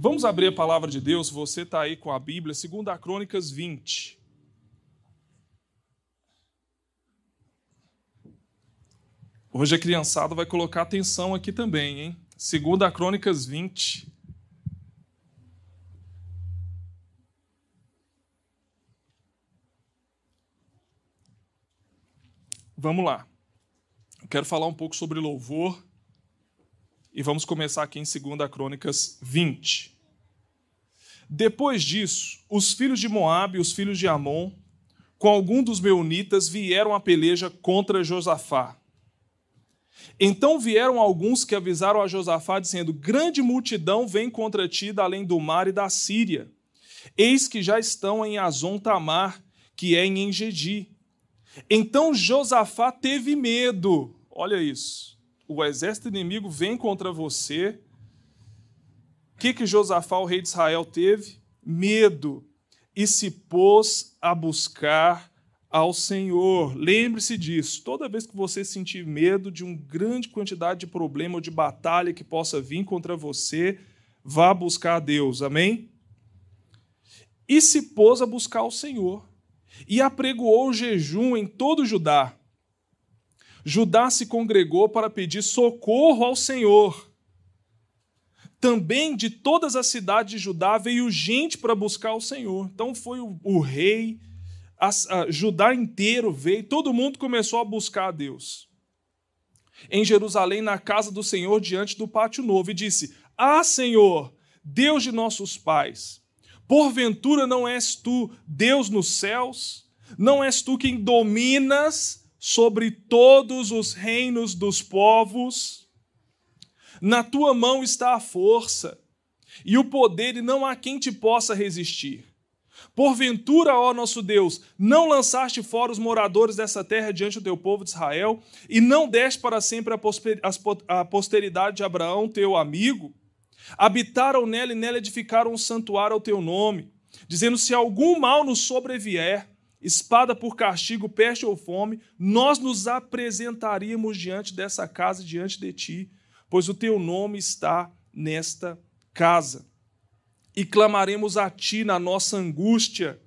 Vamos abrir a palavra de Deus, você está aí com a Bíblia, 2 Crônicas 20. Hoje a criançada vai colocar atenção aqui também, hein? 2 Crônicas 20. Vamos lá. Eu quero falar um pouco sobre louvor e vamos começar aqui em 2 Crônicas 20. Depois disso, os filhos de Moabe e os filhos de Amon, com algum dos meunitas, vieram à peleja contra Josafá. Então vieram alguns que avisaram a Josafá, dizendo: Grande multidão vem contra ti da além do mar e da Síria. Eis que já estão em Azon Tamar, que é em Engedi. Então Josafá teve medo. Olha isso o exército inimigo vem contra você. O que, que Josafá, o rei de Israel, teve? Medo. E se pôs a buscar ao Senhor. Lembre-se disso. Toda vez que você sentir medo de uma grande quantidade de problema ou de batalha que possa vir contra você, vá buscar a Deus. Amém? E se pôs a buscar o Senhor. E apregoou o jejum em todo Judá Judá se congregou para pedir socorro ao Senhor. Também de todas as cidades de Judá veio gente para buscar o Senhor. Então foi o, o rei, a, a, Judá inteiro veio, todo mundo começou a buscar a Deus. Em Jerusalém, na casa do Senhor, diante do pátio novo, e disse: Ah, Senhor, Deus de nossos pais, porventura não és tu Deus nos céus? Não és tu quem dominas sobre todos os reinos dos povos. Na tua mão está a força e o poder, e não há quem te possa resistir. Porventura, ó nosso Deus, não lançaste fora os moradores dessa terra diante do teu povo de Israel, e não deste para sempre a posteridade de Abraão, teu amigo? Habitaram nela e nela edificaram um santuário ao teu nome, dizendo: Se algum mal nos sobrevier, espada por castigo, peste ou fome, nós nos apresentaríamos diante dessa casa, diante de ti, pois o teu nome está nesta casa. E clamaremos a ti na nossa angústia,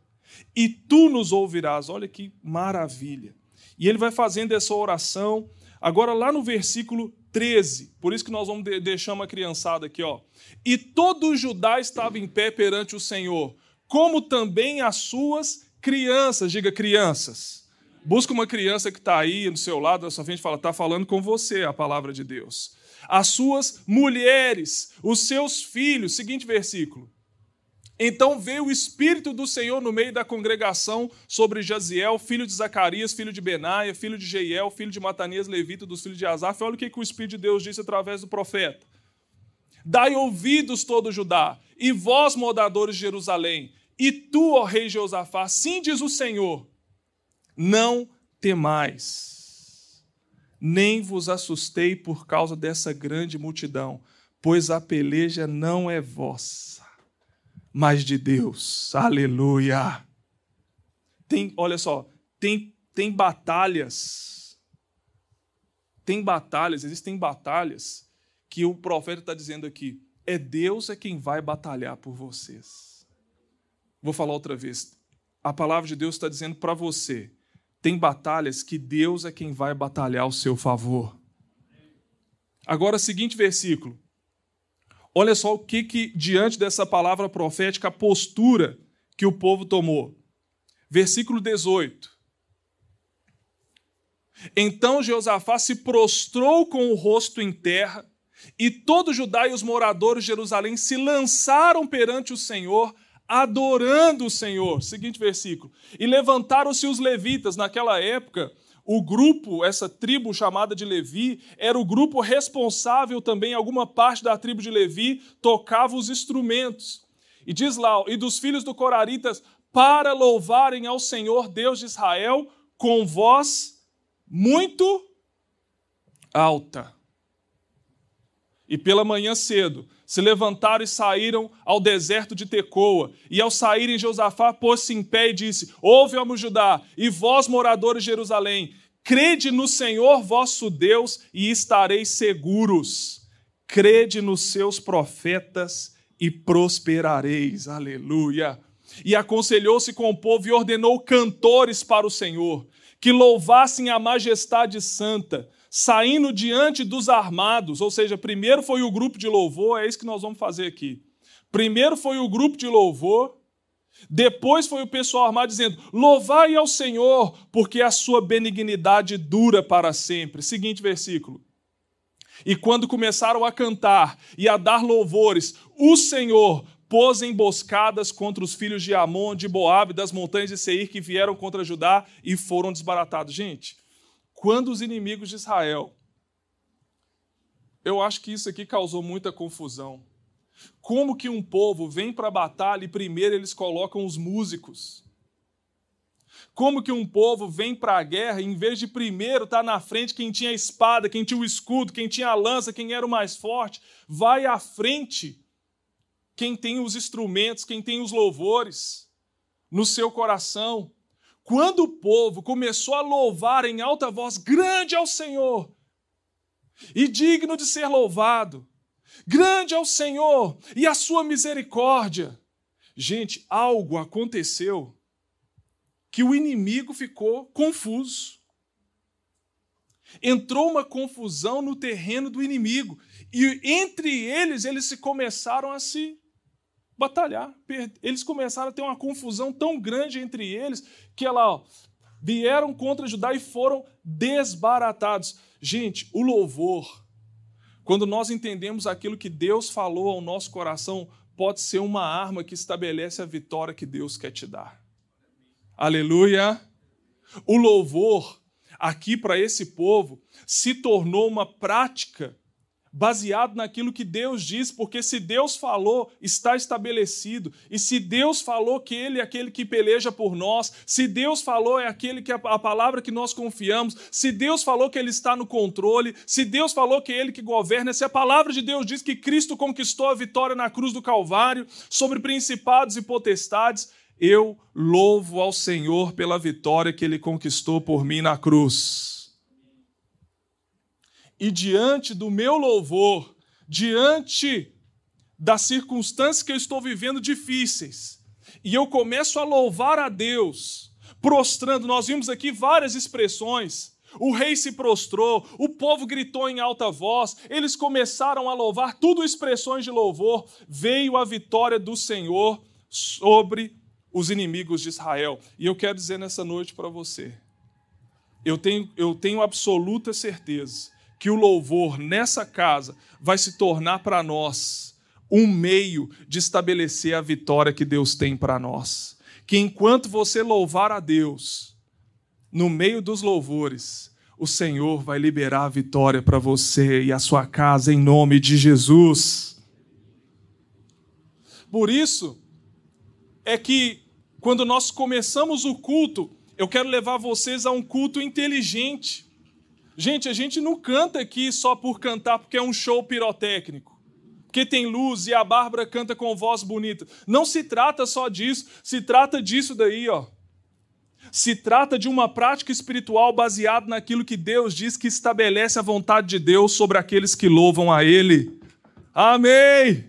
e tu nos ouvirás. Olha que maravilha. E ele vai fazendo essa oração. Agora, lá no versículo 13, por isso que nós vamos deixar uma criançada aqui, ó. E todo Judá estava em pé perante o Senhor, como também as suas Crianças, diga crianças. Busca uma criança que está aí no seu lado, na sua frente, fala: está falando com você a palavra de Deus. As suas mulheres, os seus filhos. Seguinte versículo. Então veio o Espírito do Senhor no meio da congregação sobre Jaziel, filho de Zacarias, filho de Benaia, filho de Jeiel, filho de Matanias, levita dos filhos de Asaf. Olha o que o Espírito de Deus disse através do profeta. Dai ouvidos todo Judá, e vós, moradores de Jerusalém, e tu, ó rei Josafá, assim diz o Senhor: não temais, nem vos assustei por causa dessa grande multidão, pois a peleja não é vossa, mas de Deus. Aleluia. Tem, olha só, tem, tem batalhas. Tem batalhas, existem batalhas que o profeta está dizendo aqui. É Deus é quem vai batalhar por vocês. Vou falar outra vez. A palavra de Deus está dizendo para você: tem batalhas que Deus é quem vai batalhar ao seu favor. Agora, seguinte versículo. Olha só o que, que diante dessa palavra profética, a postura que o povo tomou. Versículo 18. Então Jeosafá se prostrou com o rosto em terra, e todo Judá e os moradores de Jerusalém se lançaram perante o Senhor, adorando o Senhor. Seguinte versículo. E levantaram-se os levitas. Naquela época, o grupo, essa tribo chamada de Levi, era o grupo responsável também, alguma parte da tribo de Levi tocava os instrumentos. E diz lá, e dos filhos do Coraritas, para louvarem ao Senhor Deus de Israel com voz muito alta. E pela manhã cedo, se levantaram e saíram ao deserto de Tecoa. E ao saírem, Josafá pôs-se em pé e disse: Ouve-me, Judá, e vós, moradores de Jerusalém, crede no Senhor vosso Deus e estareis seguros. Crede nos seus profetas e prosperareis. Aleluia. E aconselhou-se com o povo e ordenou cantores para o Senhor, que louvassem a majestade santa, saindo diante dos armados. Ou seja, primeiro foi o grupo de louvor, é isso que nós vamos fazer aqui. Primeiro foi o grupo de louvor, depois foi o pessoal armado dizendo: Louvai ao Senhor, porque a sua benignidade dura para sempre. Seguinte versículo. E quando começaram a cantar e a dar louvores, o Senhor pôs emboscadas contra os filhos de Amon, de Boabe, das montanhas de Seir, que vieram contra Judá e foram desbaratados. Gente, quando os inimigos de Israel. Eu acho que isso aqui causou muita confusão. Como que um povo vem para a batalha e primeiro eles colocam os músicos? Como que um povo vem para a guerra e em vez de primeiro estar tá na frente quem tinha a espada, quem tinha o escudo, quem tinha a lança, quem era o mais forte, vai à frente quem tem os instrumentos, quem tem os louvores no seu coração. Quando o povo começou a louvar em alta voz, grande é o Senhor e digno de ser louvado, Grande é o Senhor e a sua misericórdia. Gente, algo aconteceu que o inimigo ficou confuso. Entrou uma confusão no terreno do inimigo e entre eles eles se começaram a se batalhar. Eles começaram a ter uma confusão tão grande entre eles que ela vieram contra Judá e foram desbaratados. Gente, o louvor quando nós entendemos aquilo que Deus falou ao nosso coração, pode ser uma arma que estabelece a vitória que Deus quer te dar. Aleluia! O louvor aqui para esse povo se tornou uma prática baseado naquilo que Deus diz, porque se Deus falou, está estabelecido. E se Deus falou que Ele é aquele que peleja por nós, se Deus falou é aquele que é a palavra que nós confiamos, se Deus falou que Ele está no controle, se Deus falou que é Ele que governa, se a palavra de Deus diz que Cristo conquistou a vitória na cruz do Calvário sobre principados e potestades, eu louvo ao Senhor pela vitória que Ele conquistou por mim na cruz e diante do meu louvor, diante das circunstâncias que eu estou vivendo difíceis, e eu começo a louvar a Deus, prostrando, nós vimos aqui várias expressões. O rei se prostrou, o povo gritou em alta voz, eles começaram a louvar, tudo expressões de louvor. Veio a vitória do Senhor sobre os inimigos de Israel. E eu quero dizer nessa noite para você, eu tenho, eu tenho absoluta certeza que o louvor nessa casa vai se tornar para nós um meio de estabelecer a vitória que Deus tem para nós. Que enquanto você louvar a Deus, no meio dos louvores, o Senhor vai liberar a vitória para você e a sua casa em nome de Jesus. Por isso é que quando nós começamos o culto, eu quero levar vocês a um culto inteligente. Gente, a gente não canta aqui só por cantar, porque é um show pirotécnico. Porque tem luz e a Bárbara canta com voz bonita. Não se trata só disso, se trata disso daí, ó. Se trata de uma prática espiritual baseada naquilo que Deus diz que estabelece a vontade de Deus sobre aqueles que louvam a Ele. Amém!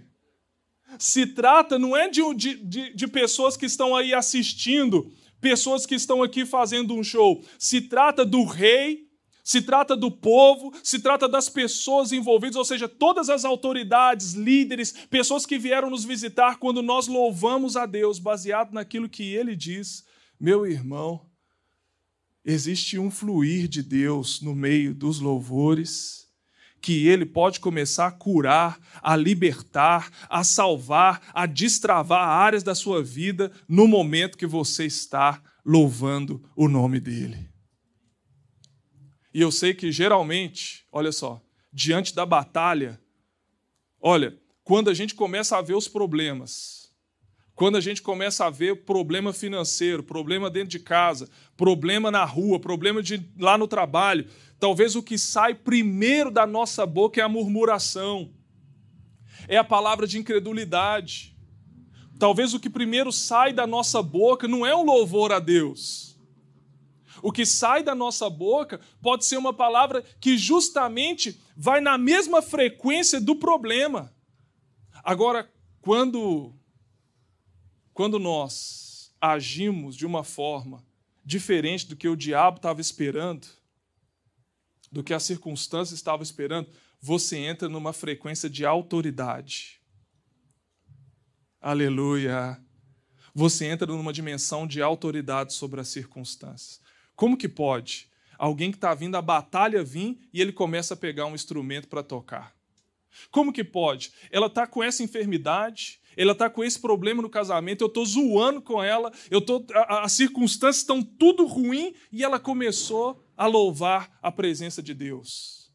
Se trata, não é de, de, de pessoas que estão aí assistindo, pessoas que estão aqui fazendo um show. Se trata do Rei se trata do povo, se trata das pessoas envolvidas, ou seja, todas as autoridades, líderes, pessoas que vieram nos visitar quando nós louvamos a Deus, baseado naquilo que ele diz. Meu irmão, existe um fluir de Deus no meio dos louvores, que ele pode começar a curar, a libertar, a salvar, a destravar áreas da sua vida no momento que você está louvando o nome dele. E eu sei que geralmente, olha só, diante da batalha, olha, quando a gente começa a ver os problemas, quando a gente começa a ver problema financeiro, problema dentro de casa, problema na rua, problema de lá no trabalho, talvez o que sai primeiro da nossa boca é a murmuração, é a palavra de incredulidade. Talvez o que primeiro sai da nossa boca não é um louvor a Deus o que sai da nossa boca pode ser uma palavra que justamente vai na mesma frequência do problema. Agora, quando, quando nós agimos de uma forma diferente do que o diabo estava esperando, do que a circunstância estava esperando, você entra numa frequência de autoridade. Aleluia. Você entra numa dimensão de autoridade sobre as circunstâncias. Como que pode alguém que está vindo a batalha vir e ele começa a pegar um instrumento para tocar? Como que pode? Ela está com essa enfermidade, ela está com esse problema no casamento, eu estou zoando com ela, eu tô, a, as circunstâncias estão tudo ruim e ela começou a louvar a presença de Deus.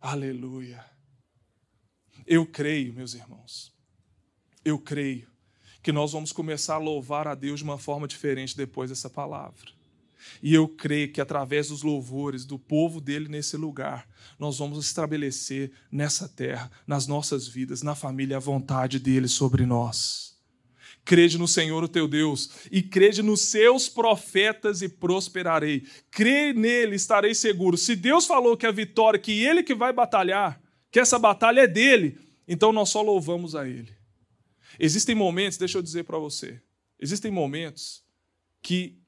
Aleluia. Eu creio, meus irmãos, eu creio que nós vamos começar a louvar a Deus de uma forma diferente depois dessa palavra. E eu creio que através dos louvores do povo dele nesse lugar, nós vamos estabelecer nessa terra, nas nossas vidas, na família, a vontade dele sobre nós. Crede no Senhor, o teu Deus, e crede nos seus profetas e prosperarei. Crê nele, estarei seguro. Se Deus falou que a vitória, que ele que vai batalhar, que essa batalha é dele, então nós só louvamos a ele. Existem momentos, deixa eu dizer para você, existem momentos que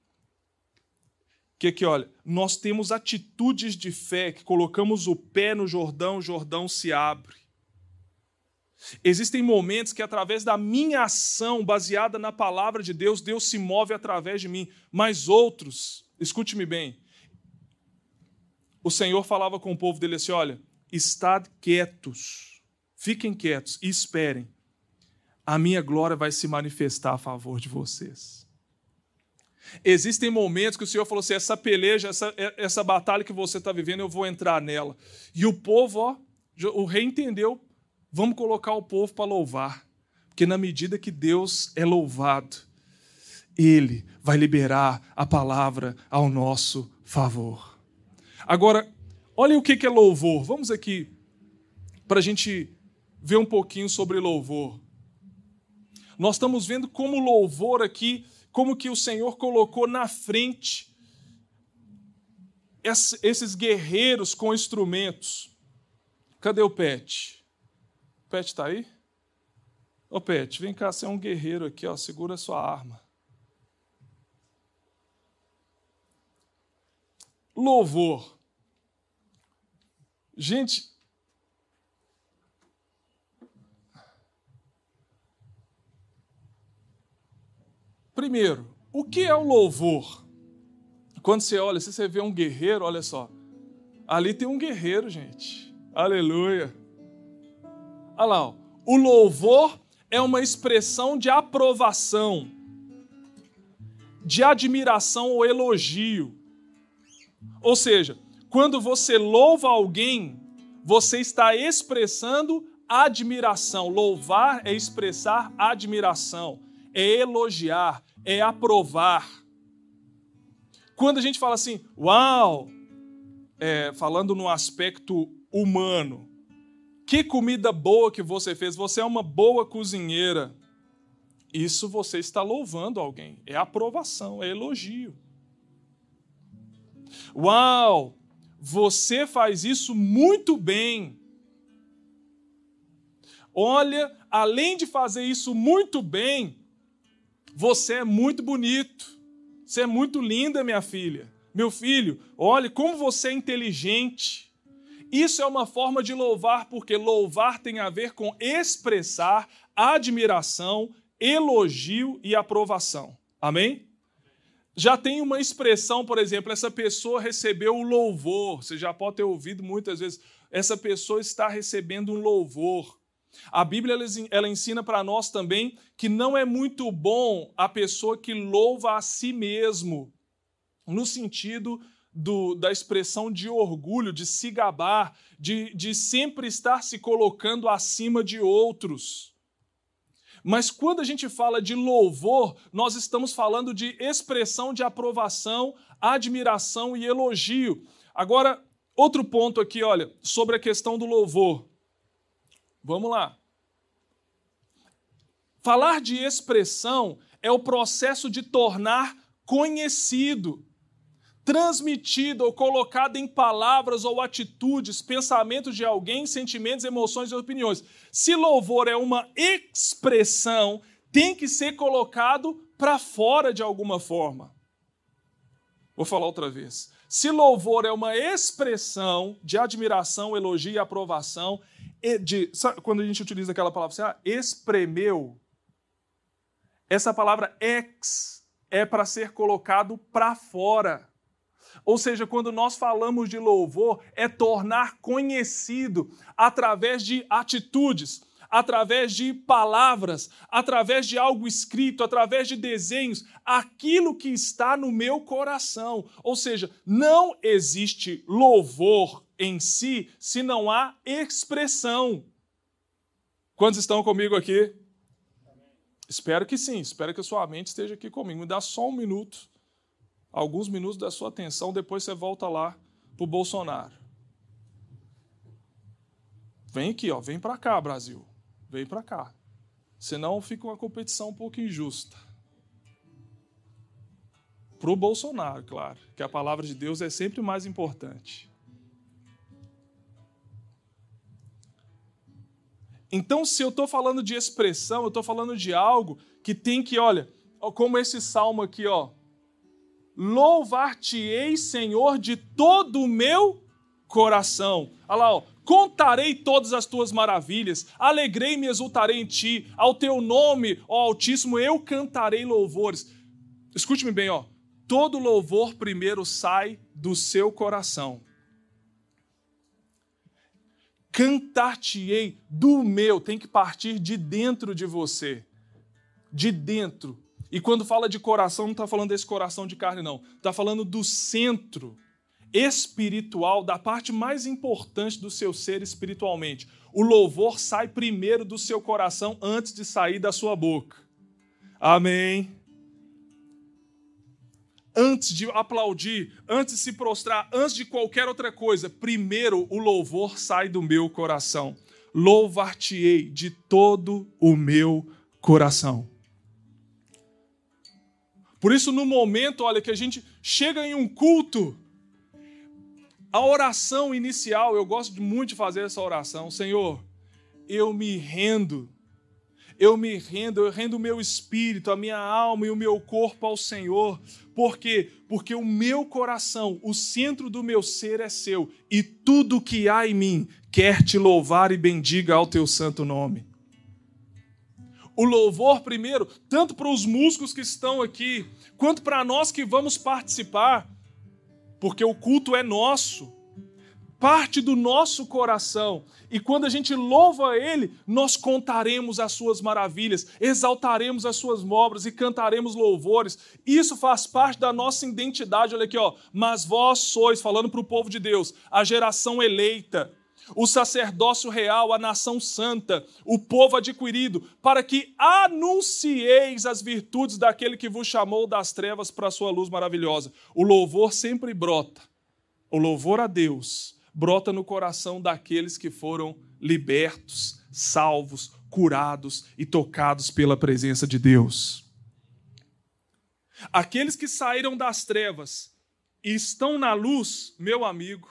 que aqui, olha, nós temos atitudes de fé que colocamos o pé no Jordão, o Jordão se abre. Existem momentos que, através da minha ação baseada na palavra de Deus, Deus se move através de mim. Mas outros, escute-me bem, o Senhor falava com o povo dele assim: olha, estad quietos, fiquem quietos e esperem. A minha glória vai se manifestar a favor de vocês. Existem momentos que o Senhor falou assim: essa peleja, essa, essa batalha que você está vivendo, eu vou entrar nela. E o povo, ó, o rei entendeu, vamos colocar o povo para louvar. Porque na medida que Deus é louvado, Ele vai liberar a palavra ao nosso favor. Agora, olha o que é louvor. Vamos aqui para a gente ver um pouquinho sobre louvor. Nós estamos vendo como louvor aqui como que o Senhor colocou na frente esses guerreiros com instrumentos. Cadê o Pet? O Pet está aí? Ô Pet, vem cá, você é um guerreiro aqui, ó, segura a sua arma. Louvor. Gente, Primeiro, o que é o louvor? Quando você olha, se você vê um guerreiro, olha só. Ali tem um guerreiro, gente. Aleluia. Olha lá, ó. o louvor é uma expressão de aprovação, de admiração ou elogio. Ou seja, quando você louva alguém, você está expressando admiração. Louvar é expressar admiração, é elogiar, é aprovar. Quando a gente fala assim, uau, é, falando no aspecto humano, que comida boa que você fez, você é uma boa cozinheira. Isso você está louvando alguém, é aprovação, é elogio. Uau, você faz isso muito bem. Olha, além de fazer isso muito bem, você é muito bonito. Você é muito linda, minha filha. Meu filho, olhe como você é inteligente. Isso é uma forma de louvar, porque louvar tem a ver com expressar admiração, elogio e aprovação. Amém? Já tem uma expressão, por exemplo, essa pessoa recebeu o louvor. Você já pode ter ouvido muitas vezes. Essa pessoa está recebendo um louvor. A Bíblia ela ensina para nós também que não é muito bom a pessoa que louva a si mesmo, no sentido do, da expressão de orgulho, de se gabar, de, de sempre estar se colocando acima de outros. Mas quando a gente fala de louvor, nós estamos falando de expressão de aprovação, admiração e elogio. Agora, outro ponto aqui, olha, sobre a questão do louvor. Vamos lá. Falar de expressão é o processo de tornar conhecido. transmitida ou colocada em palavras ou atitudes, pensamentos de alguém, sentimentos, emoções e opiniões. Se louvor é uma expressão, tem que ser colocado para fora de alguma forma. Vou falar outra vez. Se louvor é uma expressão de admiração, elogio e aprovação, de, quando a gente utiliza aquela palavra, você ah, espremeu, essa palavra ex é para ser colocado para fora. Ou seja, quando nós falamos de louvor, é tornar conhecido através de atitudes, através de palavras, através de algo escrito, através de desenhos, aquilo que está no meu coração. Ou seja, não existe louvor em si se não há expressão. Quantos estão comigo aqui? Espero que sim, espero que a sua mente esteja aqui comigo. Me dá só um minuto, alguns minutos da sua atenção, depois você volta lá para o Bolsonaro. Vem aqui, ó, vem para cá, Brasil. Vem para cá. Senão fica uma competição um pouco injusta. Para o Bolsonaro, claro, que a palavra de Deus é sempre mais importante. Então, se eu estou falando de expressão, eu estou falando de algo que tem que, olha, como esse salmo aqui, ó. Louvar-te-ei, Senhor, de todo o meu coração. Olha lá, ó. Contarei todas as tuas maravilhas, alegrei-me e exultarei em ti. Ao teu nome, ó Altíssimo, eu cantarei louvores. Escute-me bem, ó. Todo louvor primeiro sai do seu coração cantar-te-ei do meu, tem que partir de dentro de você. De dentro. E quando fala de coração, não está falando desse coração de carne, não. Está falando do centro espiritual, da parte mais importante do seu ser espiritualmente. O louvor sai primeiro do seu coração antes de sair da sua boca. Amém antes de aplaudir, antes de se prostrar, antes de qualquer outra coisa, primeiro o louvor sai do meu coração. Louvar-te-ei de todo o meu coração. Por isso, no momento, olha, que a gente chega em um culto, a oração inicial, eu gosto muito de fazer essa oração. Senhor, eu me rendo eu me rendo, eu rendo o meu espírito, a minha alma e o meu corpo ao Senhor. Por quê? Porque o meu coração, o centro do meu ser é seu, e tudo que há em mim quer te louvar e bendiga ao teu santo nome. O louvor, primeiro, tanto para os músicos que estão aqui, quanto para nós que vamos participar, porque o culto é nosso parte do nosso coração. E quando a gente louva Ele, nós contaremos as Suas maravilhas, exaltaremos as Suas obras e cantaremos louvores. Isso faz parte da nossa identidade. Olha aqui, ó. Mas vós sois, falando para o povo de Deus, a geração eleita, o sacerdócio real, a nação santa, o povo adquirido, para que anuncieis as virtudes daquele que vos chamou das trevas para a sua luz maravilhosa. O louvor sempre brota. O louvor a Deus brota no coração daqueles que foram libertos, salvos, curados e tocados pela presença de Deus. Aqueles que saíram das trevas e estão na luz, meu amigo,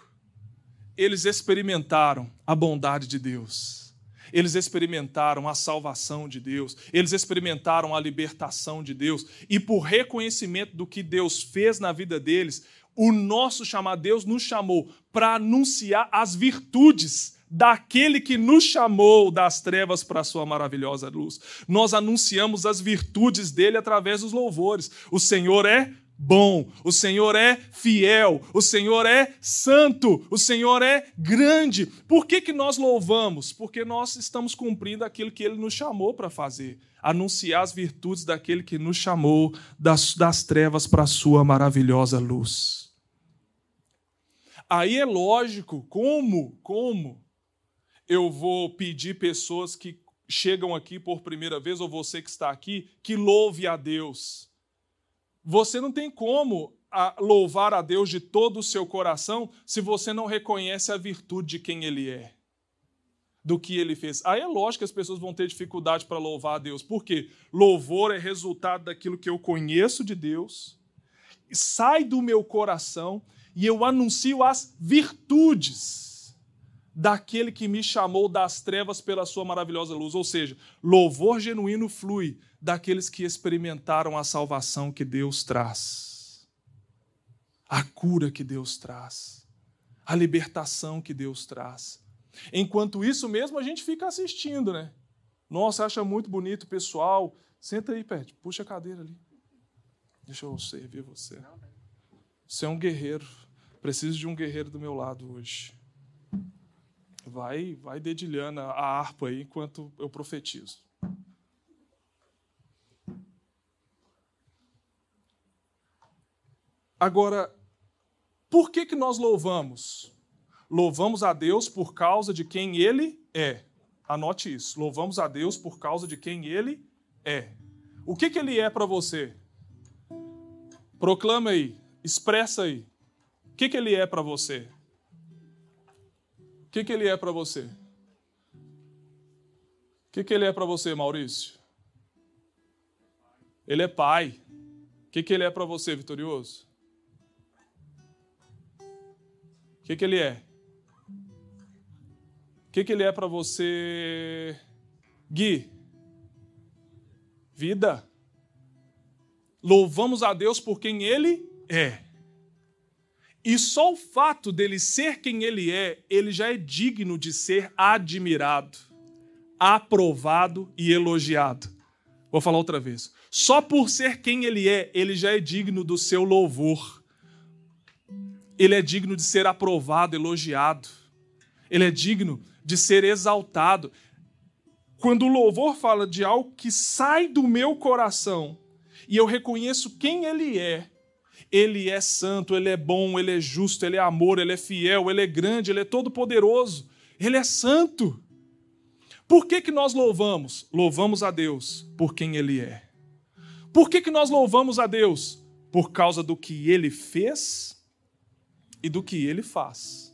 eles experimentaram a bondade de Deus. Eles experimentaram a salvação de Deus, eles experimentaram a libertação de Deus, e por reconhecimento do que Deus fez na vida deles, o nosso chamado, Deus nos chamou para anunciar as virtudes daquele que nos chamou das trevas para a sua maravilhosa luz. Nós anunciamos as virtudes dele através dos louvores. O Senhor é bom, o Senhor é fiel, o Senhor é santo, o Senhor é grande. Por que, que nós louvamos? Porque nós estamos cumprindo aquilo que ele nos chamou para fazer. Anunciar as virtudes daquele que nos chamou das, das trevas para a sua maravilhosa luz. Aí é lógico, como, como eu vou pedir pessoas que chegam aqui por primeira vez, ou você que está aqui, que louve a Deus. Você não tem como louvar a Deus de todo o seu coração se você não reconhece a virtude de quem Ele é, do que Ele fez. Aí é lógico que as pessoas vão ter dificuldade para louvar a Deus, porque louvor é resultado daquilo que eu conheço de Deus sai do meu coração e eu anuncio as virtudes daquele que me chamou das trevas pela sua maravilhosa luz. Ou seja, louvor genuíno flui daqueles que experimentaram a salvação que Deus traz, a cura que Deus traz, a libertação que Deus traz. Enquanto isso mesmo, a gente fica assistindo, né? Nossa, acha muito bonito, pessoal. Senta aí, Pet, puxa a cadeira ali. Deixa eu servir você. Você é um guerreiro. Preciso de um guerreiro do meu lado hoje. Vai, vai dedilhando a harpa aí enquanto eu profetizo. Agora, por que, que nós louvamos? Louvamos a Deus por causa de quem Ele é. Anote isso. Louvamos a Deus por causa de quem Ele é. O que, que Ele é para você? Proclama aí, expressa aí. Que, que Ele é para você? O que, que Ele é para você? O que, que Ele é para você, Maurício? Ele é Pai. O que, que Ele é para você, Vitorioso? O que, que Ele é? O que, que ele é para você, Gui? Vida. Louvamos a Deus por quem ele é. E só o fato dele ser quem ele é, ele já é digno de ser admirado, aprovado e elogiado. Vou falar outra vez. Só por ser quem ele é, ele já é digno do seu louvor. Ele é digno de ser aprovado, elogiado. Ele é digno de ser exaltado. Quando o louvor fala de algo que sai do meu coração e eu reconheço quem ele é, ele é santo, ele é bom, ele é justo, ele é amor, ele é fiel, ele é grande, ele é todo-poderoso, ele é santo. Por que, que nós louvamos? Louvamos a Deus por quem ele é. Por que, que nós louvamos a Deus? Por causa do que ele fez e do que ele faz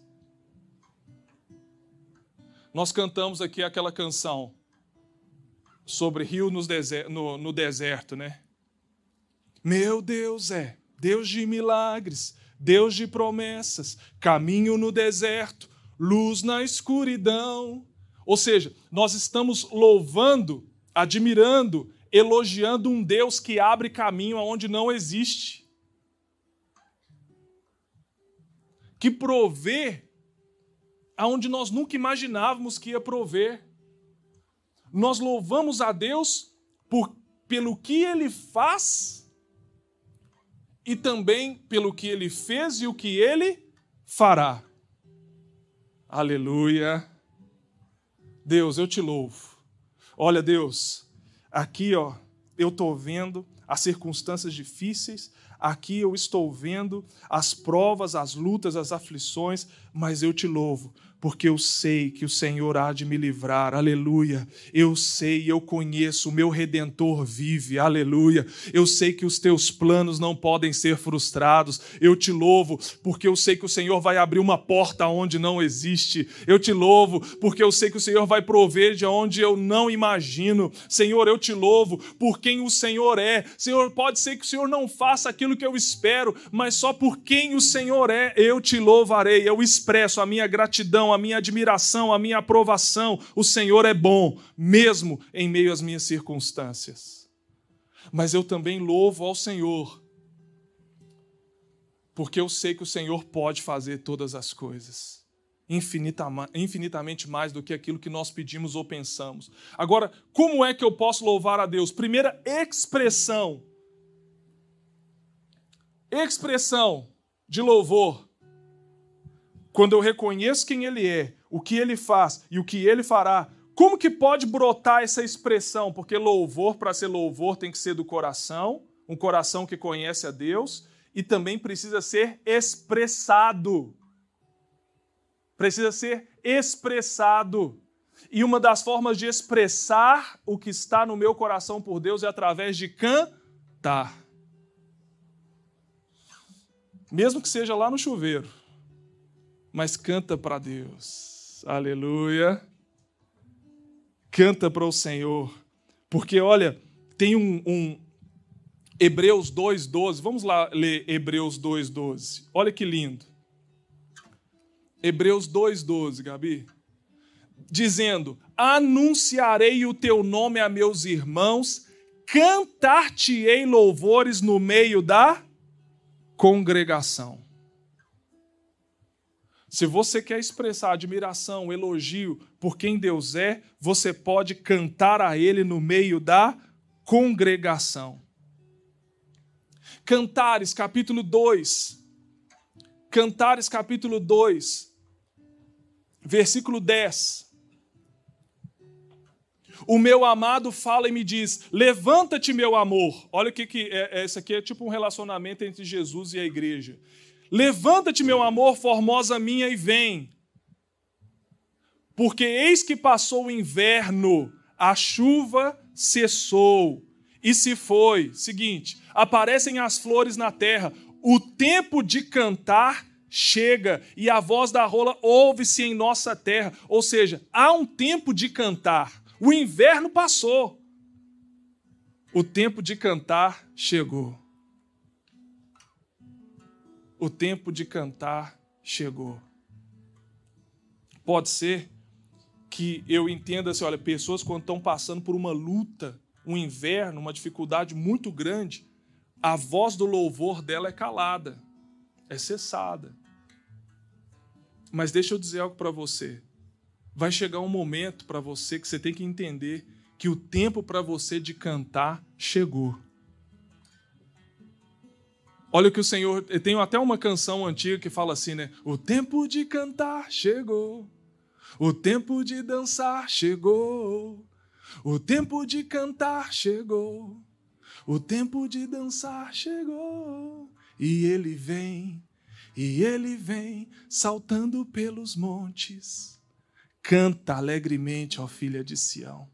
nós cantamos aqui aquela canção sobre rio no deserto, né? Meu Deus é Deus de milagres, Deus de promessas, caminho no deserto, luz na escuridão. Ou seja, nós estamos louvando, admirando, elogiando um Deus que abre caminho aonde não existe. Que provê aonde nós nunca imaginávamos que ia prover. Nós louvamos a Deus por, pelo que Ele faz e também pelo que Ele fez e o que Ele fará. Aleluia. Deus, eu te louvo. Olha, Deus, aqui, ó, eu estou vendo as circunstâncias difíceis, aqui eu estou vendo as provas, as lutas, as aflições, mas eu te louvo, porque eu sei que o Senhor há de me livrar, aleluia. Eu sei, eu conheço, o meu redentor vive, aleluia. Eu sei que os teus planos não podem ser frustrados. Eu te louvo, porque eu sei que o Senhor vai abrir uma porta onde não existe. Eu te louvo, porque eu sei que o Senhor vai prover de onde eu não imagino. Senhor, eu te louvo por quem o Senhor é. Senhor, pode ser que o Senhor não faça aquilo que eu espero, mas só por quem o Senhor é, eu te louvarei. Eu expresso a minha gratidão a minha admiração, a minha aprovação. O Senhor é bom, mesmo em meio às minhas circunstâncias. Mas eu também louvo ao Senhor, porque eu sei que o Senhor pode fazer todas as coisas. Infinitamente mais do que aquilo que nós pedimos ou pensamos. Agora, como é que eu posso louvar a Deus? Primeira expressão. Expressão de louvor quando eu reconheço quem Ele é, o que Ele faz e o que Ele fará, como que pode brotar essa expressão? Porque louvor, para ser louvor, tem que ser do coração, um coração que conhece a Deus, e também precisa ser expressado. Precisa ser expressado. E uma das formas de expressar o que está no meu coração por Deus é através de cantar. Mesmo que seja lá no chuveiro mas canta para Deus. Aleluia. Canta para o Senhor. Porque, olha, tem um, um. Hebreus 2,12. Vamos lá ler Hebreus 2,12. Olha que lindo. Hebreus 2,12, Gabi. Dizendo: Anunciarei o teu nome a meus irmãos, cantar-te-ei louvores no meio da congregação. Se você quer expressar admiração, elogio por quem Deus é, você pode cantar a Ele no meio da congregação. Cantares, capítulo 2. Cantares, capítulo 2, versículo 10. O meu amado fala e me diz: Levanta-te, meu amor. Olha o que, que é, é. Esse aqui é tipo um relacionamento entre Jesus e a igreja. Levanta-te, meu amor, formosa minha, e vem. Porque eis que passou o inverno, a chuva cessou e se foi. Seguinte, aparecem as flores na terra, o tempo de cantar chega e a voz da rola ouve-se em nossa terra. Ou seja, há um tempo de cantar. O inverno passou. O tempo de cantar chegou o tempo de cantar chegou. Pode ser que eu entenda assim, olha, pessoas quando estão passando por uma luta, um inverno, uma dificuldade muito grande, a voz do louvor dela é calada, é cessada. Mas deixa eu dizer algo para você. Vai chegar um momento para você que você tem que entender que o tempo para você de cantar chegou. Olha o que o Senhor. Tenho até uma canção antiga que fala assim, né? O tempo de cantar chegou. O tempo de dançar chegou. O tempo de cantar chegou. O tempo de dançar chegou. E ele vem, e ele vem, saltando pelos montes. Canta alegremente, ó filha de Sião.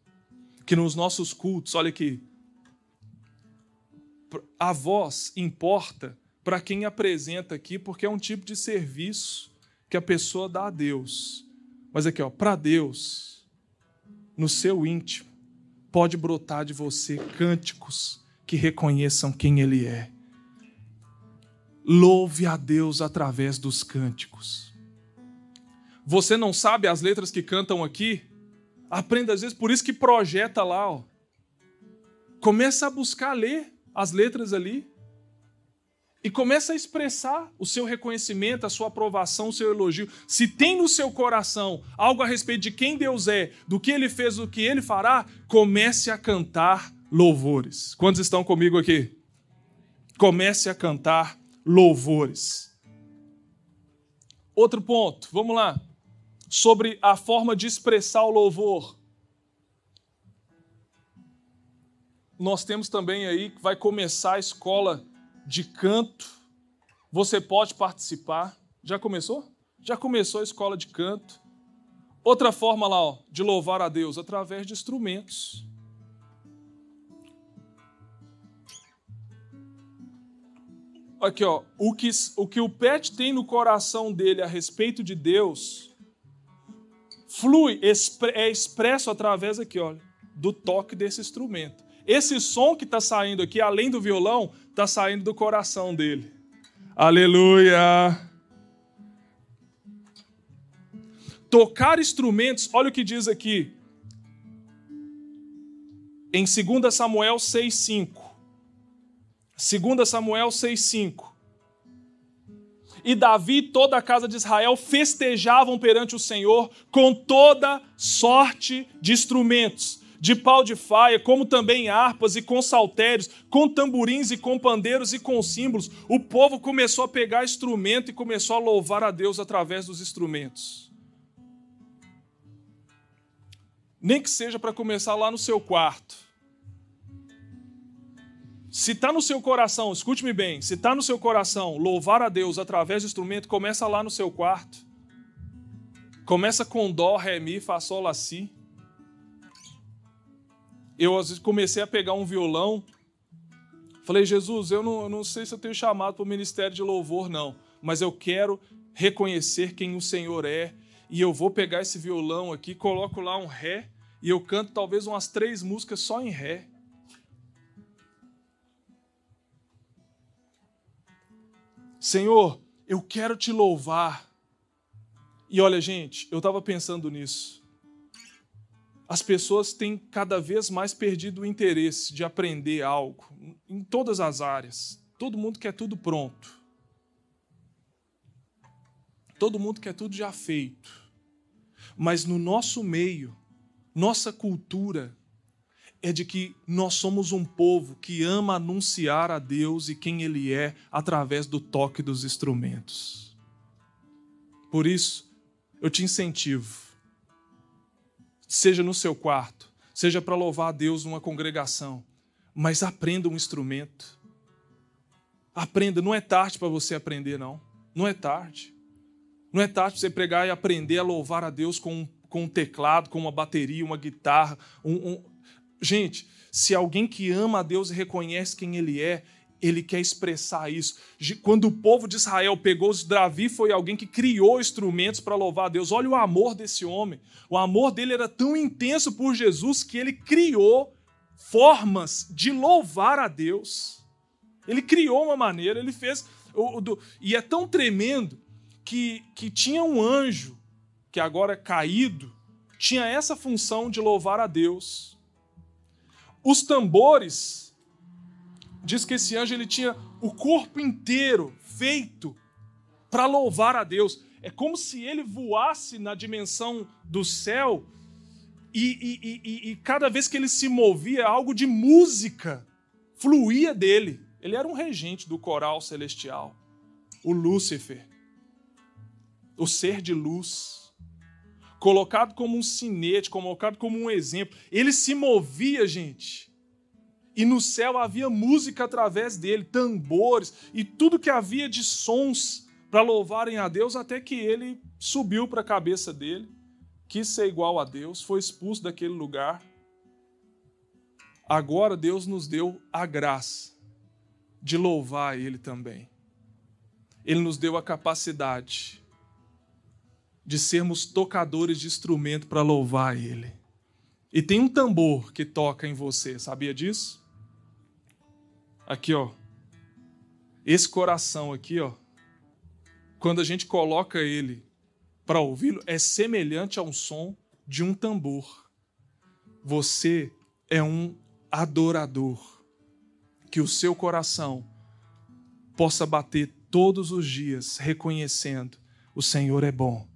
Que nos nossos cultos, olha aqui, a voz importa para quem apresenta aqui, porque é um tipo de serviço que a pessoa dá a Deus. Mas aqui, ó, para Deus, no seu íntimo, pode brotar de você cânticos que reconheçam quem Ele é. Louve a Deus através dos cânticos. Você não sabe as letras que cantam aqui? Aprenda às vezes, por isso que projeta lá, ó. Começa a buscar ler as letras ali e começa a expressar o seu reconhecimento, a sua aprovação, o seu elogio. Se tem no seu coração algo a respeito de quem Deus é, do que ele fez, do que ele fará, comece a cantar louvores. Quantos estão comigo aqui? Comece a cantar louvores. Outro ponto, vamos lá. Sobre a forma de expressar o louvor. Nós temos também aí que vai começar a escola de canto. Você pode participar. Já começou? Já começou a escola de canto. Outra forma lá, ó, de louvar a Deus através de instrumentos. Aqui, ó, o que, o que o Pet tem no coração dele a respeito de Deus flui, é expresso através aqui, olha, do toque desse instrumento. Esse som que está saindo aqui, além do violão, está saindo do coração dele. Aleluia! Tocar instrumentos, olha o que diz aqui. Em 2 Samuel 6,5. 2 Samuel 6,5. E Davi e toda a casa de Israel festejavam perante o Senhor com toda sorte de instrumentos de pau de faia, como também harpas e com saltérios, com tamborins e com pandeiros e com símbolos. O povo começou a pegar instrumento e começou a louvar a Deus através dos instrumentos. Nem que seja para começar lá no seu quarto. Se está no seu coração, escute-me bem, se está no seu coração louvar a Deus através do instrumento, começa lá no seu quarto. Começa com dó, ré, mi, fá, sol, lá, si eu às vezes comecei a pegar um violão. Falei, Jesus, eu não, eu não sei se eu tenho chamado para o ministério de louvor, não, mas eu quero reconhecer quem o Senhor é. E eu vou pegar esse violão aqui, coloco lá um ré, e eu canto talvez umas três músicas só em ré. Senhor, eu quero te louvar. E olha, gente, eu estava pensando nisso. As pessoas têm cada vez mais perdido o interesse de aprender algo, em todas as áreas. Todo mundo quer tudo pronto. Todo mundo quer tudo já feito. Mas no nosso meio, nossa cultura é de que nós somos um povo que ama anunciar a Deus e quem Ele é através do toque dos instrumentos. Por isso, eu te incentivo, seja no seu quarto, seja para louvar a Deus numa congregação, mas aprenda um instrumento. Aprenda, não é tarde para você aprender, não. Não é tarde. Não é tarde para você pregar e aprender a louvar a Deus com um, com um teclado, com uma bateria, uma guitarra. Um, um... Gente, se alguém que ama a Deus e reconhece quem Ele é, ele quer expressar isso. Quando o povo de Israel pegou os Davi, foi alguém que criou instrumentos para louvar a Deus. Olha o amor desse homem. O amor dele era tão intenso por Jesus que ele criou formas de louvar a Deus. Ele criou uma maneira, ele fez. E é tão tremendo que, que tinha um anjo, que agora é caído, tinha essa função de louvar a Deus. Os tambores, diz que esse anjo ele tinha o corpo inteiro feito para louvar a Deus. É como se ele voasse na dimensão do céu e, e, e, e, cada vez que ele se movia, algo de música fluía dele. Ele era um regente do coral celestial, o Lúcifer o ser de luz, colocado como um sinete, colocado como um exemplo. Ele se movia, gente. E no céu havia música através dele, tambores e tudo que havia de sons para louvarem a Deus, até que ele subiu para a cabeça dele, quis ser igual a Deus, foi expulso daquele lugar. Agora Deus nos deu a graça de louvar Ele também. Ele nos deu a capacidade de sermos tocadores de instrumento para louvar Ele. E tem um tambor que toca em você, sabia disso? Aqui, ó. Esse coração aqui, ó. Quando a gente coloca ele para ouvi-lo, é semelhante a um som de um tambor. Você é um adorador. Que o seu coração possa bater todos os dias reconhecendo: o Senhor é bom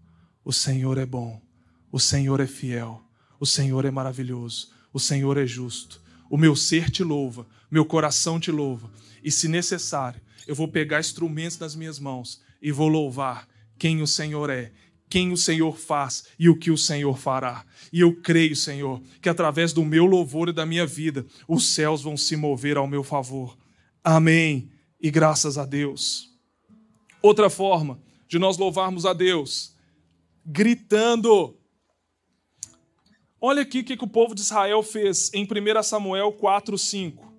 o Senhor é bom, o Senhor é fiel, o Senhor é maravilhoso, o Senhor é justo. O meu ser te louva, meu coração te louva. E se necessário, eu vou pegar instrumentos nas minhas mãos e vou louvar quem o Senhor é, quem o Senhor faz e o que o Senhor fará. E eu creio, Senhor, que através do meu louvor e da minha vida, os céus vão se mover ao meu favor. Amém. E graças a Deus. Outra forma de nós louvarmos a Deus gritando. Olha aqui o que, o povo de Israel fez em 1 Samuel 4, 5.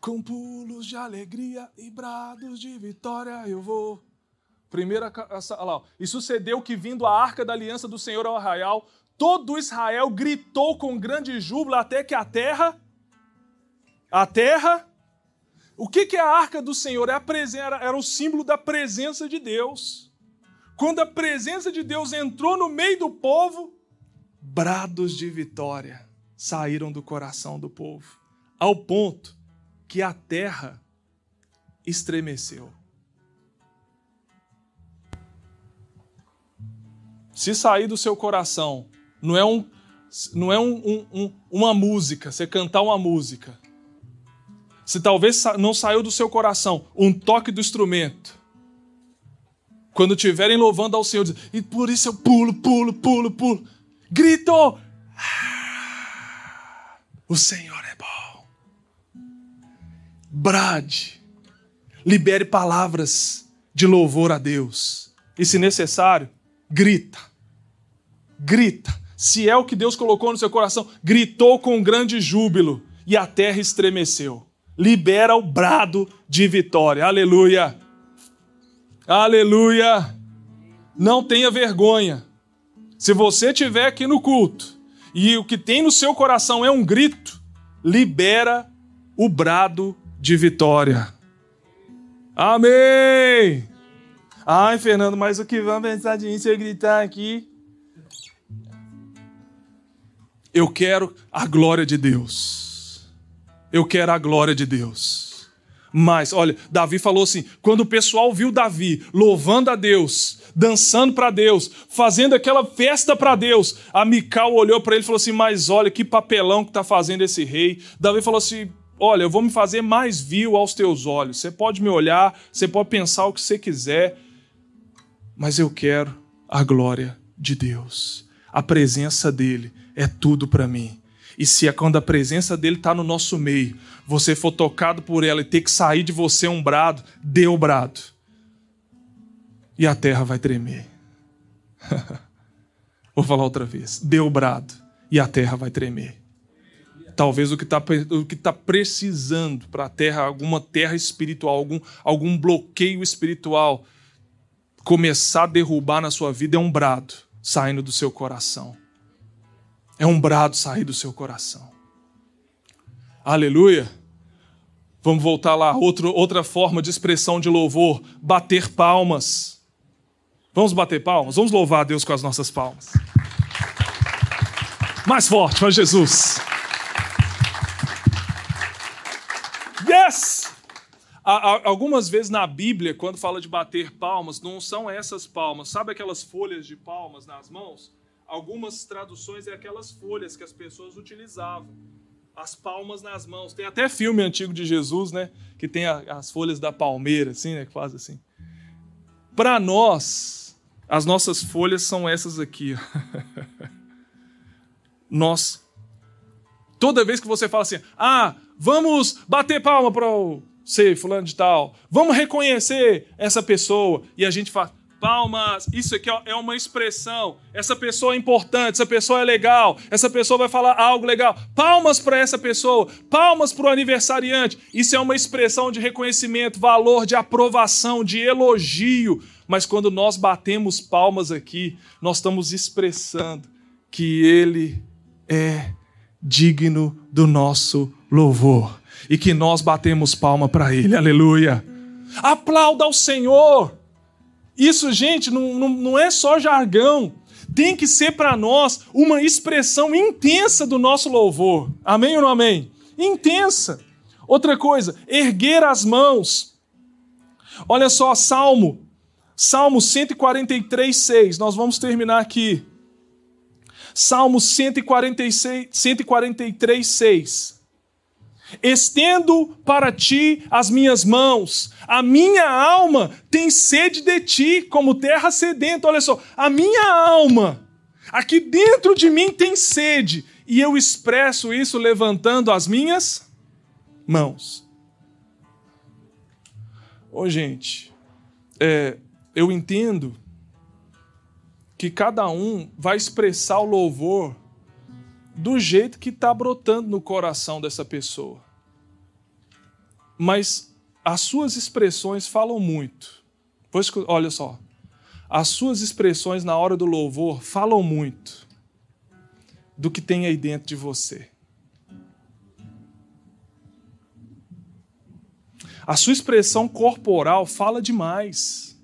Com pulos de alegria e brados de vitória eu vou. Primeira, olha lá, e sucedeu que vindo a arca da aliança do Senhor ao arraial, todo Israel gritou com grande júbilo até que a terra, a terra o que, é a arca do Senhor? É era o símbolo da presença de Deus. Quando a presença de Deus entrou no meio do povo, brados de vitória saíram do coração do povo, ao ponto que a terra estremeceu. Se sair do seu coração, não é, um, não é um, um, uma música, você cantar uma música, se talvez não saiu do seu coração um toque do instrumento, quando estiverem louvando ao Senhor, e por isso eu pulo, pulo, pulo, pulo, grito: ah, O Senhor é bom. Brade, libere palavras de louvor a Deus, e se necessário, grita, grita. Se é o que Deus colocou no seu coração, gritou com grande júbilo e a terra estremeceu libera o brado de vitória. Aleluia! Aleluia! Não tenha vergonha. Se você estiver aqui no culto e o que tem no seu coração é um grito, libera o brado de vitória. Amém! Ai, Fernando, mas o que vão pensar de mim se eu gritar aqui? Eu quero a glória de Deus. Eu quero a glória de Deus. Mas, olha, Davi falou assim: quando o pessoal viu Davi louvando a Deus, dançando para Deus, fazendo aquela festa para Deus, a Mical olhou para ele e falou assim: Mas olha que papelão que está fazendo esse rei. Davi falou assim: Olha, eu vou me fazer mais vil aos teus olhos. Você pode me olhar, você pode pensar o que você quiser, mas eu quero a glória de Deus. A presença dele é tudo para mim. E se é quando a presença dele está no nosso meio, você for tocado por ela e ter que sair de você um brado, dê o brado. E a terra vai tremer. Vou falar outra vez. Dê o brado e a terra vai tremer talvez o que está tá precisando para a terra, alguma terra espiritual, algum, algum bloqueio espiritual, começar a derrubar na sua vida é um brado saindo do seu coração. É um brado sair do seu coração. Aleluia. Vamos voltar lá, Outro, outra forma de expressão de louvor: bater palmas. Vamos bater palmas? Vamos louvar a Deus com as nossas palmas. Mais forte para Jesus. Yes! Algumas vezes na Bíblia, quando fala de bater palmas, não são essas palmas. Sabe aquelas folhas de palmas nas mãos? Algumas traduções é aquelas folhas que as pessoas utilizavam. As palmas nas mãos. Tem até filme antigo de Jesus, né? Que tem as folhas da palmeira, assim, né? Que faz assim. Para nós, as nossas folhas são essas aqui. nós. Toda vez que você fala assim, ah, Vamos bater palma para o sei, fulano de tal. Vamos reconhecer essa pessoa. E a gente faz palmas. Isso aqui é uma expressão. Essa pessoa é importante, essa pessoa é legal, essa pessoa vai falar algo legal. Palmas para essa pessoa, palmas para o aniversariante. Isso é uma expressão de reconhecimento, valor, de aprovação, de elogio. Mas quando nós batemos palmas aqui, nós estamos expressando que ele é digno do nosso louvor e que nós batemos palma para Ele. Aleluia. Aplauda ao Senhor. Isso, gente, não, não, não é só jargão. Tem que ser para nós uma expressão intensa do nosso louvor. Amém ou não amém? Intensa. Outra coisa, erguer as mãos. Olha só, Salmo, Salmo 143, 6. Nós vamos terminar aqui. Salmo 146, 143, 6. Estendo para ti as minhas mãos, a minha alma tem sede de ti, como terra sedenta. Olha só, a minha alma, aqui dentro de mim tem sede, e eu expresso isso levantando as minhas mãos. Ô, gente, é, eu entendo que cada um vai expressar o louvor do jeito que está brotando no coração dessa pessoa. Mas as suas expressões falam muito. Pois, olha só, as suas expressões na hora do louvor falam muito do que tem aí dentro de você. A sua expressão corporal fala demais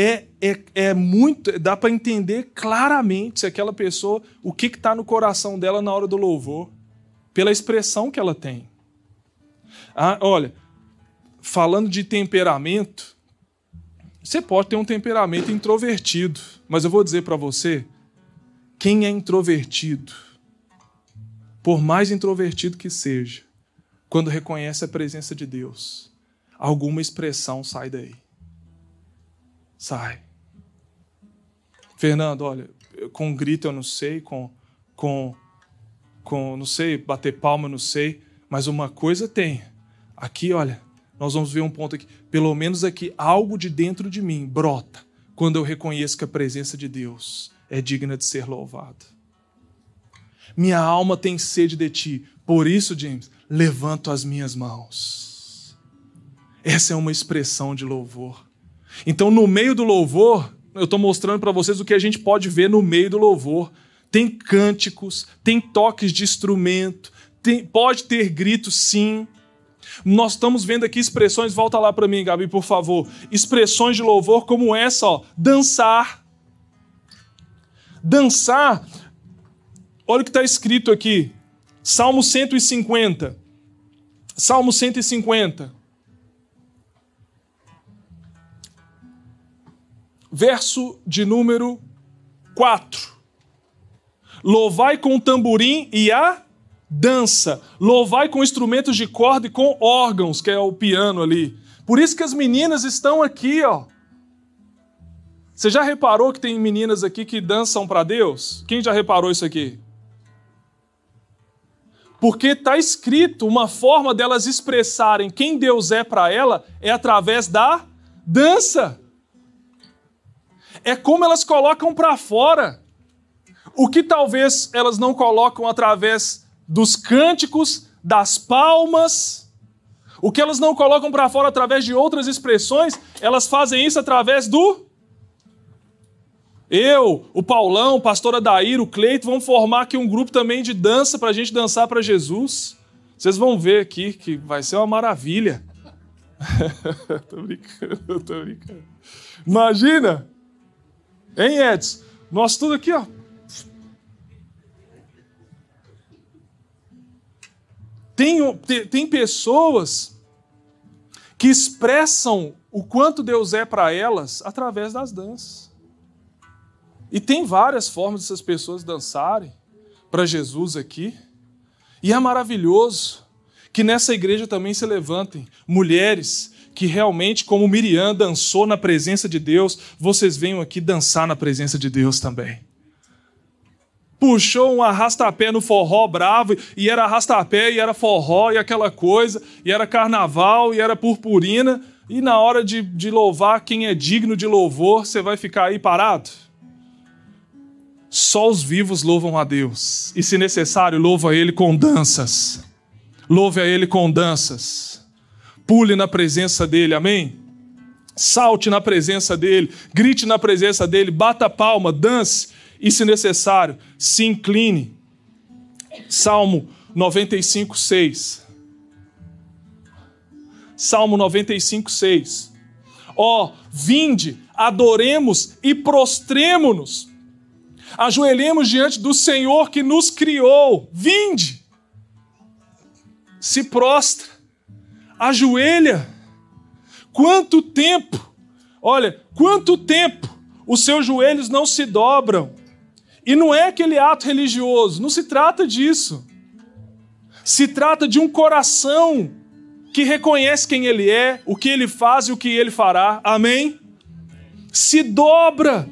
é, é, é muito. dá para entender claramente se aquela pessoa, o que está no coração dela na hora do louvor, pela expressão que ela tem. Ah, olha, falando de temperamento, você pode ter um temperamento introvertido, mas eu vou dizer para você: quem é introvertido, por mais introvertido que seja, quando reconhece a presença de Deus, alguma expressão sai daí sai. Fernando, olha, com grito eu não sei, com, com, com, não sei, bater palma eu não sei, mas uma coisa tem. Aqui, olha, nós vamos ver um ponto aqui. Pelo menos aqui, algo de dentro de mim brota quando eu reconheço que a presença de Deus é digna de ser louvada. Minha alma tem sede de ti. Por isso, James, levanto as minhas mãos. Essa é uma expressão de louvor. Então, no meio do louvor, eu estou mostrando para vocês o que a gente pode ver no meio do louvor. tem cânticos, tem toques de instrumento, tem, pode ter gritos sim. Nós estamos vendo aqui expressões, volta lá para mim, Gabi, por favor. Expressões de louvor como essa, ó, dançar. Dançar, olha o que está escrito aqui, Salmo 150. Salmo 150. Verso de número 4. Louvai com tamborim e a dança. Louvai com instrumentos de corda e com órgãos, que é o piano ali. Por isso que as meninas estão aqui, ó. Você já reparou que tem meninas aqui que dançam para Deus? Quem já reparou isso aqui? Porque está escrito uma forma delas expressarem quem Deus é para ela é através da dança. É como elas colocam para fora o que talvez elas não colocam através dos cânticos, das palmas, o que elas não colocam para fora através de outras expressões, elas fazem isso através do. Eu, o Paulão, o pastor Adair, o Cleito, vamos formar aqui um grupo também de dança para a gente dançar para Jesus. Vocês vão ver aqui que vai ser uma maravilha. tô brincando, tô brincando. Imagina! Hein, Edson? Nós tudo aqui, ó, Tem, tem pessoas que expressam o quanto Deus é para elas através das danças. E tem várias formas dessas pessoas dançarem para Jesus aqui. E é maravilhoso que nessa igreja também se levantem mulheres que realmente, como Miriam dançou na presença de Deus, vocês venham aqui dançar na presença de Deus também puxou um arrastapé no forró bravo, e era arrastapé, e era forró, e aquela coisa, e era carnaval, e era purpurina, e na hora de, de louvar quem é digno de louvor, você vai ficar aí parado? Só os vivos louvam a Deus, e se necessário, louva a Ele com danças. Louve a Ele com danças. Pule na presença dEle, amém? Salte na presença dEle, grite na presença dEle, bata palma, dance e, se necessário, se incline. Salmo 95, 6. Salmo 95, 6. Ó, oh, vinde, adoremos e prostremo-nos. Ajoelhemos diante do Senhor que nos criou. Vinde. Se prostra. Ajoelha. Quanto tempo? Olha, quanto tempo os seus joelhos não se dobram e não é aquele ato religioso, não se trata disso. Se trata de um coração que reconhece quem ele é, o que ele faz e o que ele fará. Amém? Se dobra.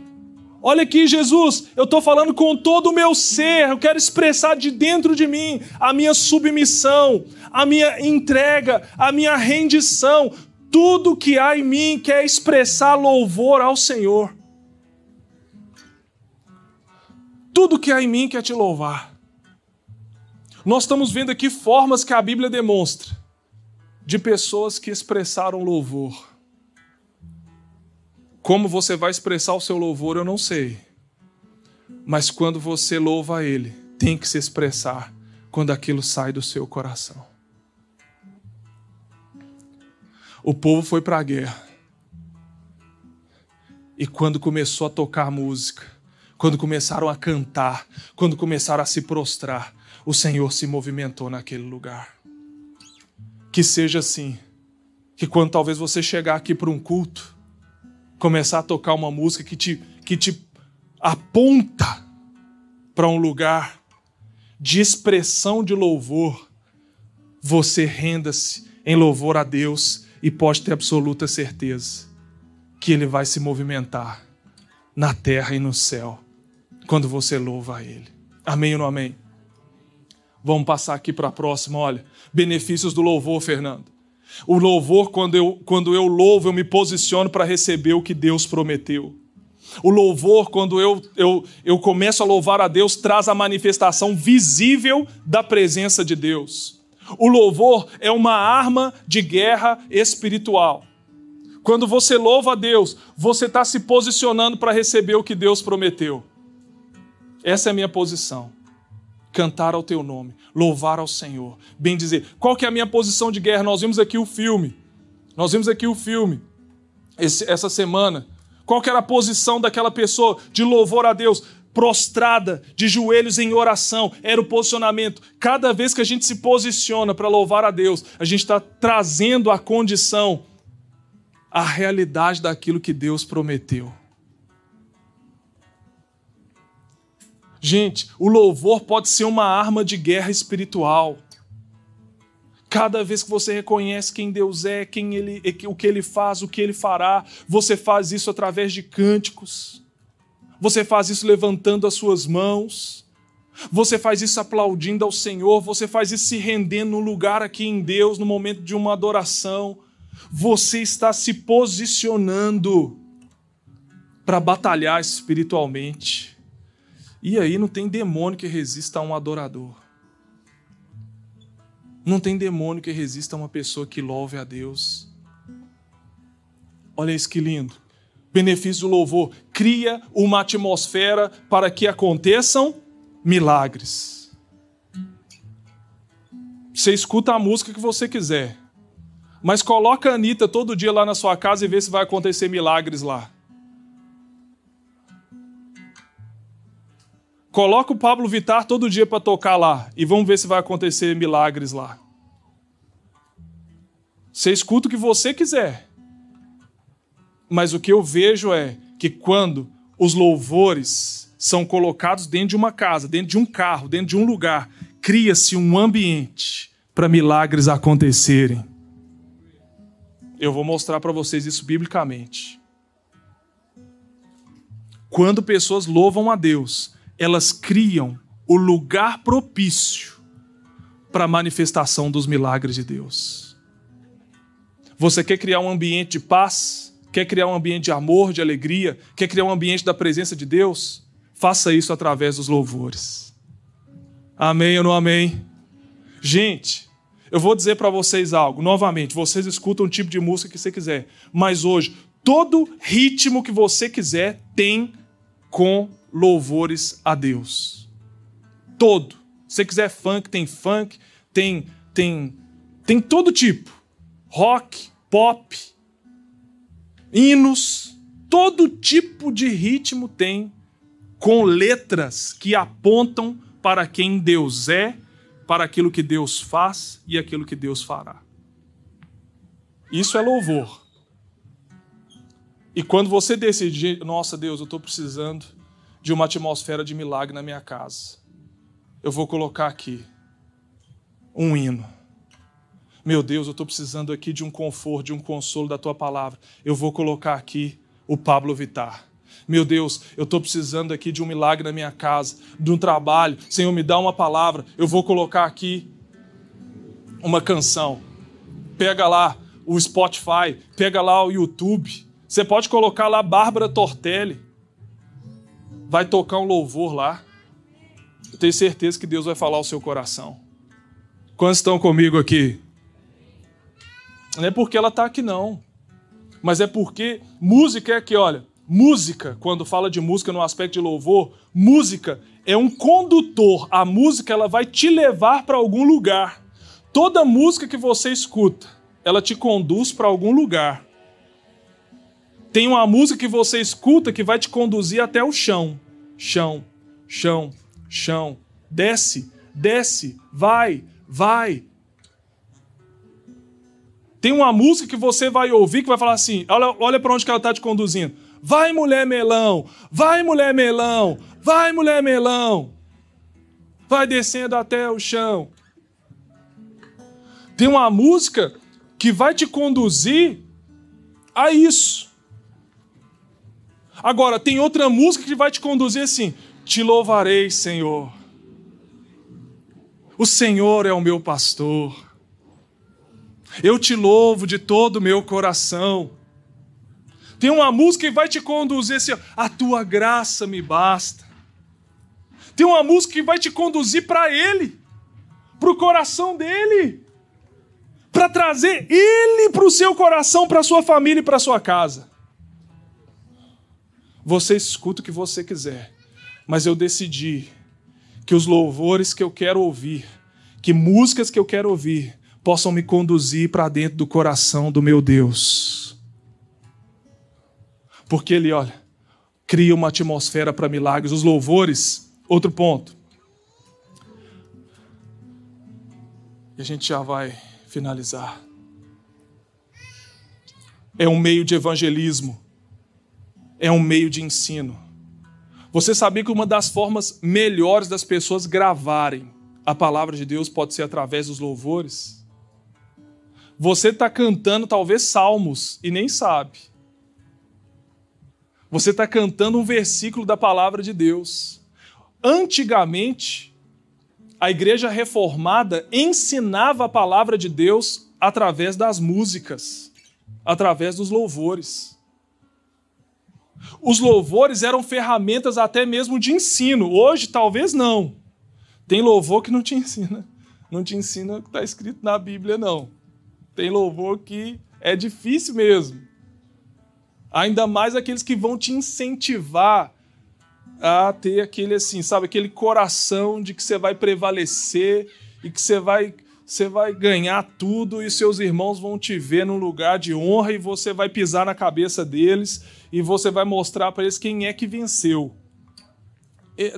Olha aqui, Jesus, eu estou falando com todo o meu ser, eu quero expressar de dentro de mim a minha submissão, a minha entrega, a minha rendição. Tudo que há em mim quer expressar louvor ao Senhor. Tudo que há em mim quer te louvar. Nós estamos vendo aqui formas que a Bíblia demonstra de pessoas que expressaram louvor. Como você vai expressar o seu louvor, eu não sei. Mas quando você louva a Ele, tem que se expressar quando aquilo sai do seu coração. O povo foi para a guerra. E quando começou a tocar música, quando começaram a cantar, quando começaram a se prostrar, o Senhor se movimentou naquele lugar. Que seja assim, que quando talvez você chegar aqui para um culto, começar a tocar uma música que te, que te aponta para um lugar de expressão de louvor, você renda-se em louvor a Deus e pode ter absoluta certeza que Ele vai se movimentar na terra e no céu quando você louva a Ele. Amém ou não amém? Vamos passar aqui para a próxima, olha. Benefícios do louvor, Fernando. O louvor, quando eu, quando eu louvo, eu me posiciono para receber o que Deus prometeu. O louvor, quando eu, eu, eu começo a louvar a Deus, traz a manifestação visível da presença de Deus. O louvor é uma arma de guerra espiritual. Quando você louva a Deus, você está se posicionando para receber o que Deus prometeu. Essa é a minha posição. Cantar ao teu nome, louvar ao Senhor, bem dizer. Qual que é a minha posição de guerra? Nós vimos aqui o filme. Nós vimos aqui o filme esse, essa semana. Qual que era a posição daquela pessoa de louvor a Deus? Prostrada, de joelhos em oração, era o posicionamento. Cada vez que a gente se posiciona para louvar a Deus, a gente está trazendo a condição, a realidade daquilo que Deus prometeu. Gente, o louvor pode ser uma arma de guerra espiritual. Cada vez que você reconhece quem Deus é, quem ele, o que ele faz, o que ele fará, você faz isso através de cânticos. Você faz isso levantando as suas mãos. Você faz isso aplaudindo ao Senhor, você faz isso se rendendo no lugar aqui em Deus, no momento de uma adoração. Você está se posicionando para batalhar espiritualmente. E aí não tem demônio que resista a um adorador. Não tem demônio que resista a uma pessoa que louve a Deus. Olha isso que lindo. Benefício do louvor. Cria uma atmosfera para que aconteçam milagres. Você escuta a música que você quiser. Mas coloca a Anitta todo dia lá na sua casa e vê se vai acontecer milagres lá. Coloca o Pablo Vitar todo dia para tocar lá e vamos ver se vai acontecer milagres lá. Você escuta o que você quiser. Mas o que eu vejo é que quando os louvores são colocados dentro de uma casa, dentro de um carro, dentro de um lugar, cria-se um ambiente para milagres acontecerem. Eu vou mostrar para vocês isso biblicamente. Quando pessoas louvam a Deus, elas criam o lugar propício para a manifestação dos milagres de Deus. Você quer criar um ambiente de paz? Quer criar um ambiente de amor, de alegria? Quer criar um ambiente da presença de Deus? Faça isso através dos louvores. Amém ou não amém? Gente, eu vou dizer para vocês algo, novamente, vocês escutam o tipo de música que você quiser, mas hoje, todo ritmo que você quiser tem com louvores a Deus. Todo. Se você quiser funk, tem funk, tem tem tem todo tipo. Rock, pop, hinos, todo tipo de ritmo tem com letras que apontam para quem Deus é, para aquilo que Deus faz e aquilo que Deus fará. Isso é louvor. E quando você decide, nossa Deus, eu estou precisando de uma atmosfera de milagre na minha casa. Eu vou colocar aqui um hino. Meu Deus, eu estou precisando aqui de um conforto, de um consolo da tua palavra. Eu vou colocar aqui o Pablo Vitar. Meu Deus, eu estou precisando aqui de um milagre na minha casa, de um trabalho. Senhor, me dá uma palavra. Eu vou colocar aqui uma canção. Pega lá o Spotify, pega lá o YouTube. Você pode colocar lá Bárbara Tortelli vai tocar um louvor lá. Eu tenho certeza que Deus vai falar ao seu coração. Quantos estão comigo aqui? Não é porque ela está aqui, não. Mas é porque música é que, olha, música, quando fala de música no aspecto de louvor, música é um condutor. A música ela vai te levar para algum lugar. Toda música que você escuta, ela te conduz para algum lugar. Tem uma música que você escuta que vai te conduzir até o chão. Chão, chão, chão. Desce, desce, vai, vai. Tem uma música que você vai ouvir que vai falar assim: olha, olha para onde que ela está te conduzindo. Vai, mulher melão, vai, mulher melão, vai, mulher melão. Vai descendo até o chão. Tem uma música que vai te conduzir a isso. Agora, tem outra música que vai te conduzir assim: Te louvarei, Senhor. O Senhor é o meu pastor. Eu te louvo de todo o meu coração. Tem uma música que vai te conduzir assim: A tua graça me basta. Tem uma música que vai te conduzir para Ele, para o coração dele, para trazer Ele para o seu coração, para a sua família e para a sua casa. Você escuta o que você quiser. Mas eu decidi que os louvores que eu quero ouvir, que músicas que eu quero ouvir, possam me conduzir para dentro do coração do meu Deus. Porque Ele, olha, cria uma atmosfera para milagres. Os louvores, outro ponto. E a gente já vai finalizar. É um meio de evangelismo, é um meio de ensino. Você sabia que uma das formas melhores das pessoas gravarem a palavra de Deus pode ser através dos louvores? Você está cantando talvez salmos e nem sabe. Você está cantando um versículo da palavra de Deus. Antigamente, a igreja reformada ensinava a palavra de Deus através das músicas, através dos louvores. Os louvores eram ferramentas até mesmo de ensino. Hoje, talvez não. Tem louvor que não te ensina. Não te ensina o que está escrito na Bíblia, não. Tem louvor que é difícil mesmo. Ainda mais aqueles que vão te incentivar a ter aquele assim, sabe, aquele coração de que você vai prevalecer e que você vai você vai ganhar tudo e seus irmãos vão te ver num lugar de honra e você vai pisar na cabeça deles e você vai mostrar para eles quem é que venceu.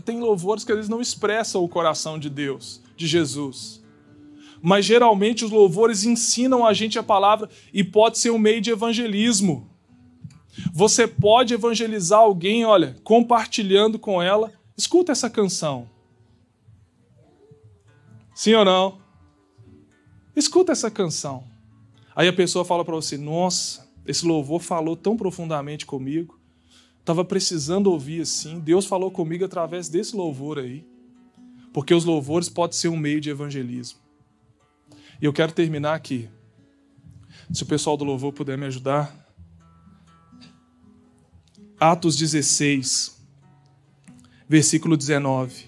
Tem louvores que eles não expressam o coração de Deus, de Jesus. Mas geralmente os louvores ensinam a gente a palavra e pode ser um meio de evangelismo. Você pode evangelizar alguém, olha, compartilhando com ela. Escuta essa canção. Sim ou não? Escuta essa canção. Aí a pessoa fala para você: Nossa, esse louvor falou tão profundamente comigo. Estava precisando ouvir assim. Deus falou comigo através desse louvor aí. Porque os louvores podem ser um meio de evangelismo. E eu quero terminar aqui. Se o pessoal do louvor puder me ajudar. Atos 16, versículo 19.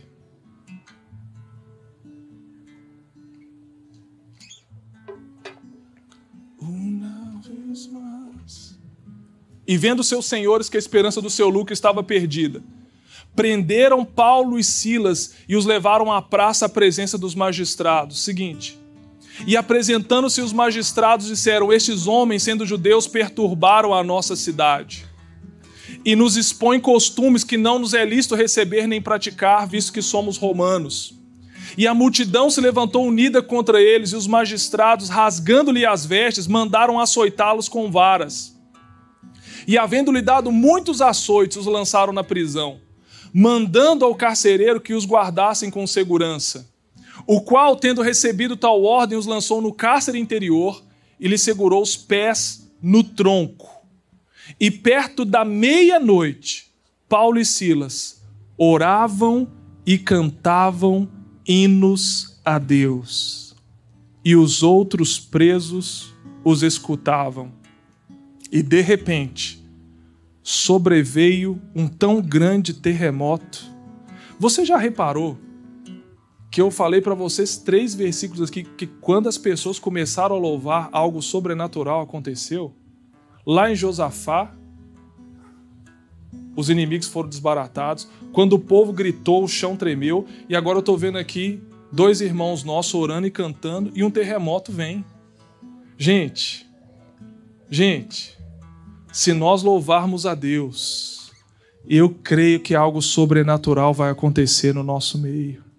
E vendo seus senhores que a esperança do seu lucro estava perdida, prenderam Paulo e Silas e os levaram à praça à presença dos magistrados. Seguinte. E apresentando-se os magistrados, disseram: Estes homens, sendo judeus, perturbaram a nossa cidade e nos expõem costumes que não nos é lícito receber nem praticar, visto que somos romanos. E a multidão se levantou unida contra eles, e os magistrados, rasgando-lhe as vestes, mandaram açoitá-los com varas. E havendo-lhe dado muitos açoites, os lançaram na prisão, mandando ao carcereiro que os guardassem com segurança. O qual, tendo recebido tal ordem, os lançou no cárcere interior e lhe segurou os pés no tronco. E perto da meia-noite, Paulo e Silas oravam e cantavam hinos a Deus. E os outros presos os escutavam. E de repente, sobreveio um tão grande terremoto. Você já reparou que eu falei para vocês três versículos aqui que quando as pessoas começaram a louvar, algo sobrenatural aconteceu? Lá em Josafá, os inimigos foram desbaratados. Quando o povo gritou, o chão tremeu. E agora eu estou vendo aqui dois irmãos nossos orando e cantando, e um terremoto vem. Gente, gente, se nós louvarmos a Deus, eu creio que algo sobrenatural vai acontecer no nosso meio.